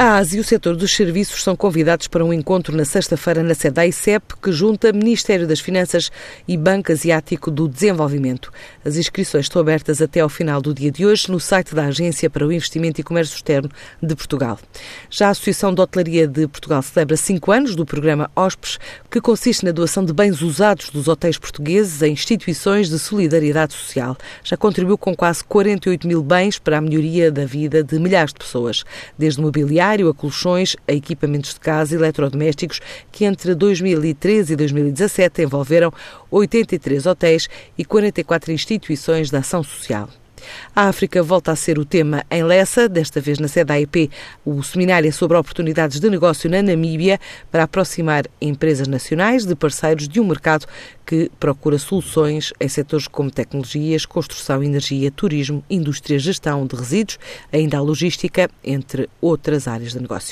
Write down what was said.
uh, A ASE e o setor dos serviços são convidados para um encontro na sexta-feira na sede da ICEP, que junta Ministério das Finanças e Banco Asiático do Desenvolvimento. As inscrições estão abertas até ao final do dia de hoje no site da Agência para o Investimento e Comércio Externo de Portugal. Já a Associação de Hotelaria de Portugal celebra cinco anos do programa OSPES, que consiste na doação de bens usados dos hotéis portugueses a instituições de solidariedade social. Já contribuiu com quase 48 mil bens para a melhoria da vida de milhares de pessoas, desde mobiliário a colchões, a equipamentos de casa e eletrodomésticos, que entre 2013 e 2017 envolveram 83 hotéis e 44 instituições de ação social. A África volta a ser o tema em Lessa, desta vez na sede da AEP. O seminário é sobre oportunidades de negócio na Namíbia para aproximar empresas nacionais de parceiros de um mercado que procura soluções em setores como tecnologias, construção, energia, turismo, indústria, gestão de resíduos, ainda a logística, entre outras áreas de negócio.